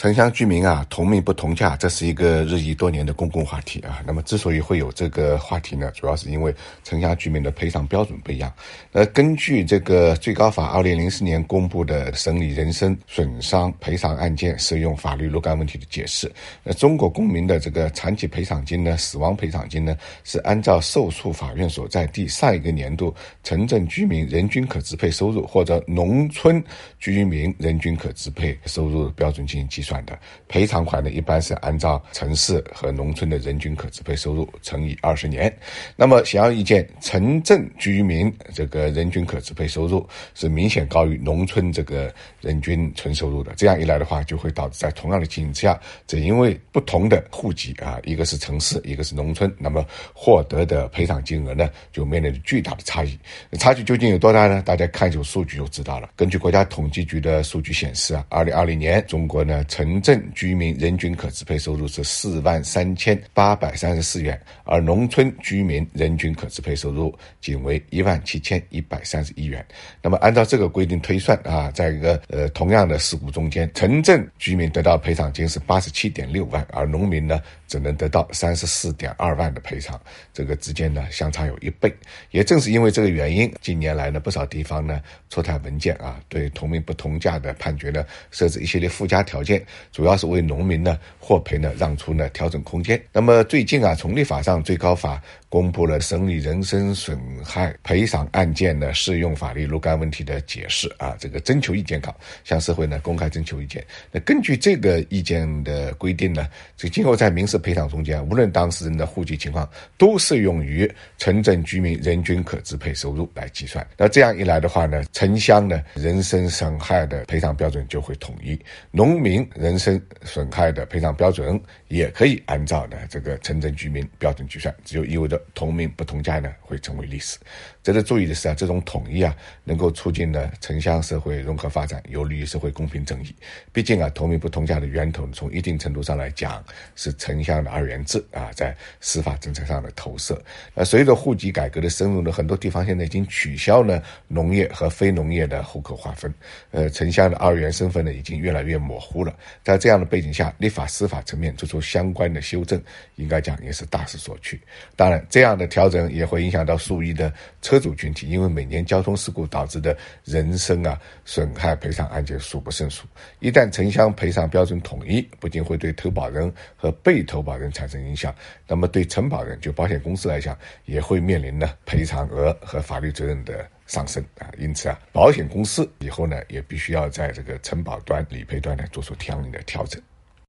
城乡居民啊，同命不同价，这是一个日益多年的公共话题啊。那么，之所以会有这个话题呢，主要是因为城乡居民的赔偿标准不一样。呃，根据这个最高法二零零四年公布的审理人身损伤赔偿案件适用法律若干问题的解释，那中国公民的这个残疾赔偿金呢、死亡赔偿金呢，是按照受诉法院所在地上一个年度城镇居民人均可支配收入或者农村居民人均可支配收入标准进行计算。算的赔偿款呢，一般是按照城市和农村的人均可支配收入乘以二十年。那么显而易见，城镇居民这个人均可支配收入是明显高于农村这个人均纯收入的。这样一来的话，就会导致在同样的情形之下，只因为不同的户籍啊，一个是城市，一个是农村，那么获得的赔偿金额呢，就面临着巨大的差异。差距究竟有多大呢？大家看一组数据就知道了。根据国家统计局的数据显示啊，二零二零年中国呢。城镇居民人均可支配收入是四万三千八百三十四元，而农村居民人均可支配收入仅为一万七千一百三十一元。那么按照这个规定推算啊，在一个呃同样的事故中间，城镇居民得到赔偿金是八十七点六万，而农民呢只能得到三十四点二万的赔偿，这个之间呢相差有一倍。也正是因为这个原因，近年来呢不少地方呢出台文件啊，对同名不同价的判决呢设置一系列附加条件。主要是为农民呢获赔呢让出呢调整空间。那么最近啊，从立法上，最高法公布了审理人身损害赔偿案件的适用法律若干问题的解释啊，这个征求意见稿向社会呢公开征求意见。那根据这个意见的规定呢，这今后在民事赔偿中间，无论当事人的户籍情况，都适用于城镇居民人均可支配收入来计算。那这样一来的话呢，城乡呢人身损害的赔偿标准就会统一，农民。人身损害的赔偿标准也可以按照呢这个城镇居民标准计算，只有意味着同名不同价呢会成为历史。值得注意的是啊，这种统一啊能够促进呢城乡社会融合发展，有利于社会公平正义。毕竟啊同名不同价的源头从一定程度上来讲是城乡的二元制啊，在司法政策上的投射。那随着户籍改革的深入呢，很多地方现在已经取消了农业和非农业的户口划分，呃城乡的二元身份呢已经越来越模糊了。在这样的背景下，立法司法层面做出相关的修正，应该讲也是大势所趋。当然，这样的调整也会影响到数亿的车主群体，因为每年交通事故导致的人身啊损害赔偿案件数不胜数。一旦城乡赔偿标准统一，不仅会对投保人和被投保人产生影响，那么对承保人就保险公司来讲，也会面临呢赔偿额和法律责任的。上升啊，因此啊，保险公司以后呢，也必须要在这个承保端、理赔端呢，做出相应的调整。